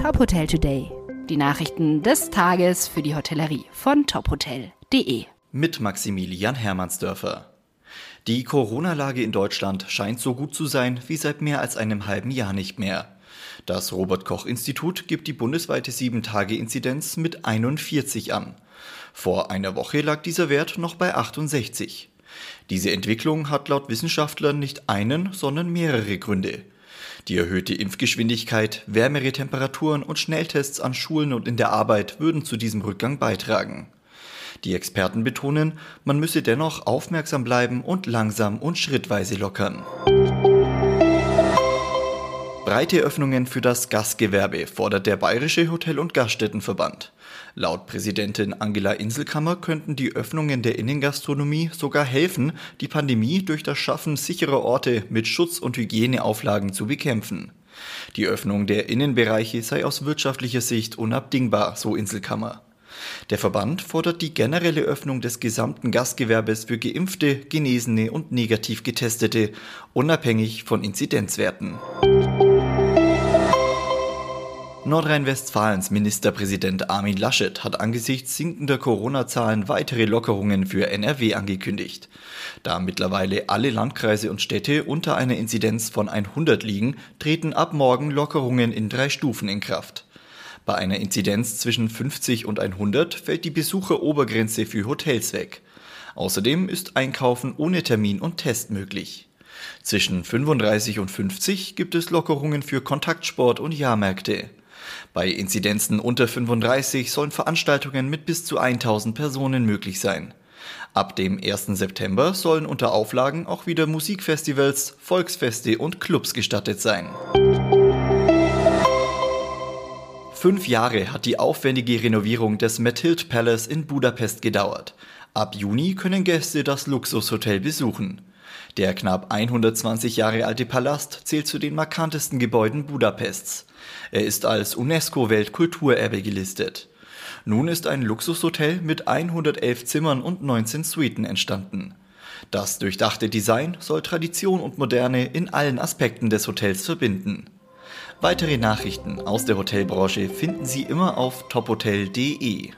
Top Hotel Today. Die Nachrichten des Tages für die Hotellerie von tophotel.de. Mit Maximilian Hermannsdörfer. Die Corona-Lage in Deutschland scheint so gut zu sein wie seit mehr als einem halben Jahr nicht mehr. Das Robert Koch Institut gibt die bundesweite 7-Tage-Inzidenz mit 41 an. Vor einer Woche lag dieser Wert noch bei 68. Diese Entwicklung hat laut Wissenschaftlern nicht einen, sondern mehrere Gründe. Die erhöhte Impfgeschwindigkeit, wärmere Temperaturen und Schnelltests an Schulen und in der Arbeit würden zu diesem Rückgang beitragen. Die Experten betonen, man müsse dennoch aufmerksam bleiben und langsam und schrittweise lockern. Breite Öffnungen für das Gastgewerbe fordert der Bayerische Hotel- und Gaststättenverband. Laut Präsidentin Angela Inselkammer könnten die Öffnungen der Innengastronomie sogar helfen, die Pandemie durch das Schaffen sicherer Orte mit Schutz- und Hygieneauflagen zu bekämpfen. Die Öffnung der Innenbereiche sei aus wirtschaftlicher Sicht unabdingbar, so Inselkammer. Der Verband fordert die generelle Öffnung des gesamten Gastgewerbes für Geimpfte, Genesene und negativ Getestete, unabhängig von Inzidenzwerten. Nordrhein-Westfalens Ministerpräsident Armin Laschet hat angesichts sinkender Corona-Zahlen weitere Lockerungen für NRW angekündigt. Da mittlerweile alle Landkreise und Städte unter einer Inzidenz von 100 liegen, treten ab morgen Lockerungen in drei Stufen in Kraft. Bei einer Inzidenz zwischen 50 und 100 fällt die Besucherobergrenze für Hotels weg. Außerdem ist Einkaufen ohne Termin und Test möglich. Zwischen 35 und 50 gibt es Lockerungen für Kontaktsport und Jahrmärkte. Bei Inzidenzen unter 35 sollen Veranstaltungen mit bis zu 1000 Personen möglich sein. Ab dem 1. September sollen unter Auflagen auch wieder Musikfestivals, Volksfeste und Clubs gestattet sein. Fünf Jahre hat die aufwendige Renovierung des Methild Palace in Budapest gedauert. Ab Juni können Gäste das Luxushotel besuchen. Der knapp 120 Jahre alte Palast zählt zu den markantesten Gebäuden Budapests. Er ist als UNESCO-Weltkulturerbe gelistet. Nun ist ein Luxushotel mit 111 Zimmern und 19 Suiten entstanden. Das durchdachte Design soll Tradition und Moderne in allen Aspekten des Hotels verbinden. Weitere Nachrichten aus der Hotelbranche finden Sie immer auf tophotel.de.